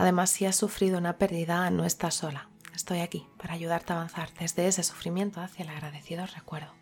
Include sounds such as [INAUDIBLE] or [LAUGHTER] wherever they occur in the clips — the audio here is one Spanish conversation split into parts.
Además, si has sufrido una pérdida, no estás sola. Estoy aquí para ayudarte a avanzar desde ese sufrimiento hacia el agradecido recuerdo.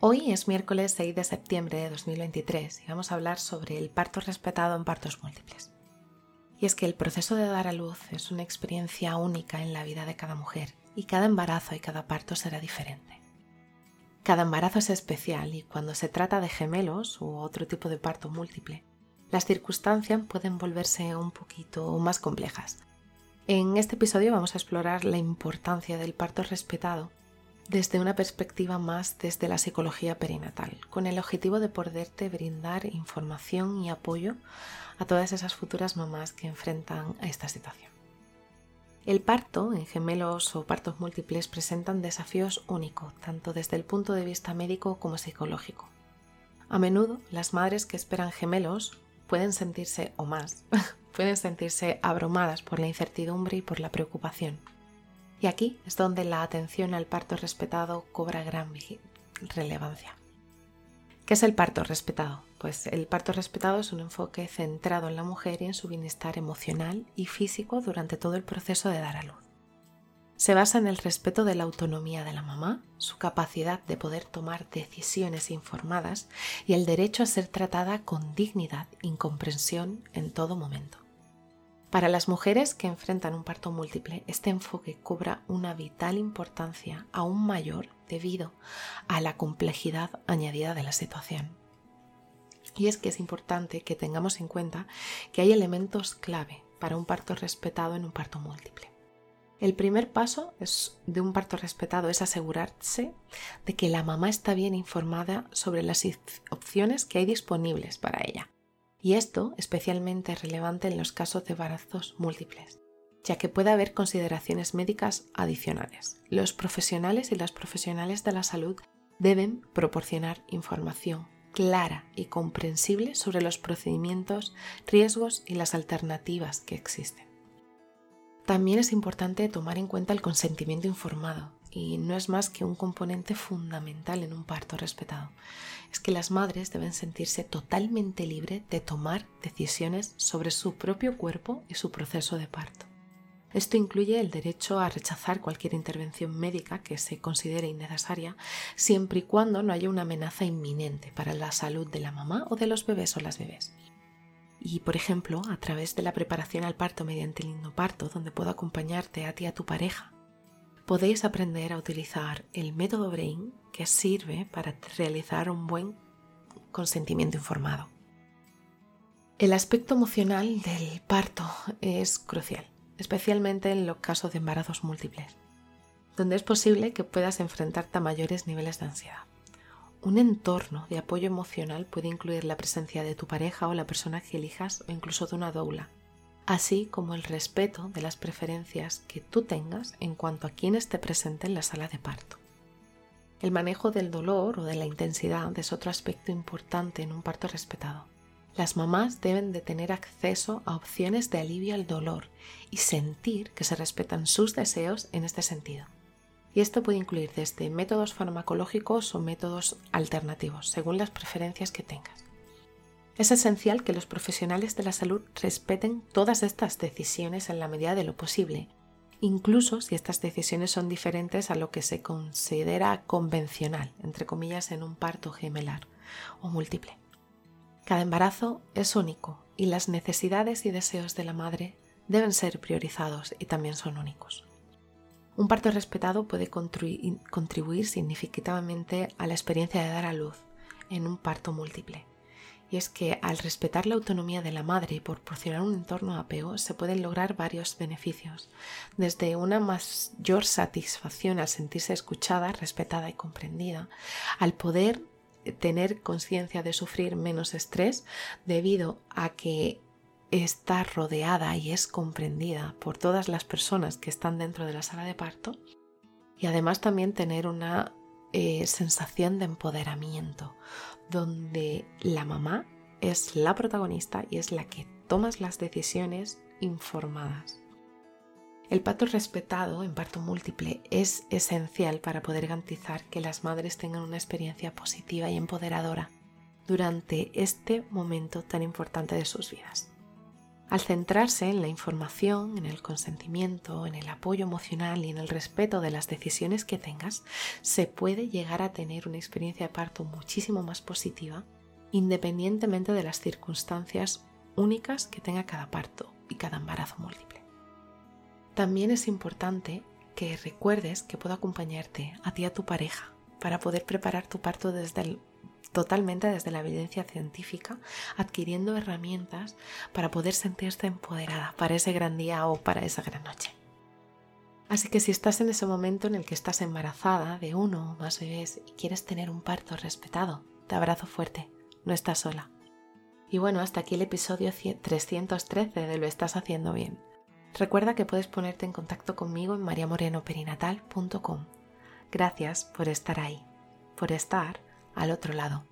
Hoy es miércoles 6 de septiembre de 2023 y vamos a hablar sobre el parto respetado en partos múltiples. Y es que el proceso de dar a luz es una experiencia única en la vida de cada mujer y cada embarazo y cada parto será diferente. Cada embarazo es especial y cuando se trata de gemelos u otro tipo de parto múltiple, las circunstancias pueden volverse un poquito más complejas. En este episodio vamos a explorar la importancia del parto respetado desde una perspectiva más desde la psicología perinatal, con el objetivo de poderte brindar información y apoyo a todas esas futuras mamás que enfrentan a esta situación. El parto en gemelos o partos múltiples presentan desafíos únicos, tanto desde el punto de vista médico como psicológico. A menudo, las madres que esperan gemelos pueden sentirse, o más, [LAUGHS] pueden sentirse abrumadas por la incertidumbre y por la preocupación. Y aquí es donde la atención al parto respetado cobra gran relevancia. ¿Qué es el parto respetado? Pues el parto respetado es un enfoque centrado en la mujer y en su bienestar emocional y físico durante todo el proceso de dar a luz. Se basa en el respeto de la autonomía de la mamá, su capacidad de poder tomar decisiones informadas y el derecho a ser tratada con dignidad y comprensión en todo momento. Para las mujeres que enfrentan un parto múltiple, este enfoque cobra una vital importancia aún mayor debido a la complejidad añadida de la situación. Y es que es importante que tengamos en cuenta que hay elementos clave para un parto respetado en un parto múltiple. El primer paso de un parto respetado es asegurarse de que la mamá está bien informada sobre las opciones que hay disponibles para ella y esto especialmente es relevante en los casos de embarazos múltiples, ya que puede haber consideraciones médicas adicionales. Los profesionales y las profesionales de la salud deben proporcionar información clara y comprensible sobre los procedimientos, riesgos y las alternativas que existen. También es importante tomar en cuenta el consentimiento informado, y no es más que un componente fundamental en un parto respetado. Es que las madres deben sentirse totalmente libres de tomar decisiones sobre su propio cuerpo y su proceso de parto. Esto incluye el derecho a rechazar cualquier intervención médica que se considere innecesaria, siempre y cuando no haya una amenaza inminente para la salud de la mamá o de los bebés o las bebés. Y, por ejemplo, a través de la preparación al parto mediante el parto, donde puedo acompañarte a ti y a tu pareja podéis aprender a utilizar el método Brain que sirve para realizar un buen consentimiento informado. El aspecto emocional del parto es crucial, especialmente en los casos de embarazos múltiples, donde es posible que puedas enfrentarte a mayores niveles de ansiedad. Un entorno de apoyo emocional puede incluir la presencia de tu pareja o la persona que elijas o incluso de una doula, así como el respeto de las preferencias que tú tengas en cuanto a quien esté presente en la sala de parto. El manejo del dolor o de la intensidad es otro aspecto importante en un parto respetado. Las mamás deben de tener acceso a opciones de alivio al dolor y sentir que se respetan sus deseos en este sentido. Y esto puede incluir desde métodos farmacológicos o métodos alternativos, según las preferencias que tengas. Es esencial que los profesionales de la salud respeten todas estas decisiones en la medida de lo posible, incluso si estas decisiones son diferentes a lo que se considera convencional, entre comillas, en un parto gemelar o múltiple. Cada embarazo es único y las necesidades y deseos de la madre deben ser priorizados y también son únicos. Un parto respetado puede contribuir significativamente a la experiencia de dar a luz en un parto múltiple. Y es que al respetar la autonomía de la madre y proporcionar un entorno apego se pueden lograr varios beneficios, desde una mayor satisfacción al sentirse escuchada, respetada y comprendida, al poder tener conciencia de sufrir menos estrés debido a que está rodeada y es comprendida por todas las personas que están dentro de la sala de parto y además también tener una eh, sensación de empoderamiento donde la mamá es la protagonista y es la que toma las decisiones informadas. El parto respetado en parto múltiple es esencial para poder garantizar que las madres tengan una experiencia positiva y empoderadora durante este momento tan importante de sus vidas. Al centrarse en la información, en el consentimiento, en el apoyo emocional y en el respeto de las decisiones que tengas, se puede llegar a tener una experiencia de parto muchísimo más positiva, independientemente de las circunstancias únicas que tenga cada parto y cada embarazo múltiple. También es importante que recuerdes que puedo acompañarte a ti y a tu pareja para poder preparar tu parto desde el totalmente desde la evidencia científica, adquiriendo herramientas para poder sentirse empoderada para ese gran día o para esa gran noche. Así que si estás en ese momento en el que estás embarazada de uno o más bebés y quieres tener un parto respetado, te abrazo fuerte, no estás sola. Y bueno, hasta aquí el episodio 313 de Lo estás haciendo bien. Recuerda que puedes ponerte en contacto conmigo en mariamorenoperinatal.com. Gracias por estar ahí, por estar al otro lado.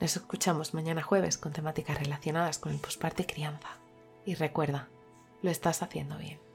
Nos escuchamos mañana jueves con temáticas relacionadas con el posparto y crianza. Y recuerda, lo estás haciendo bien.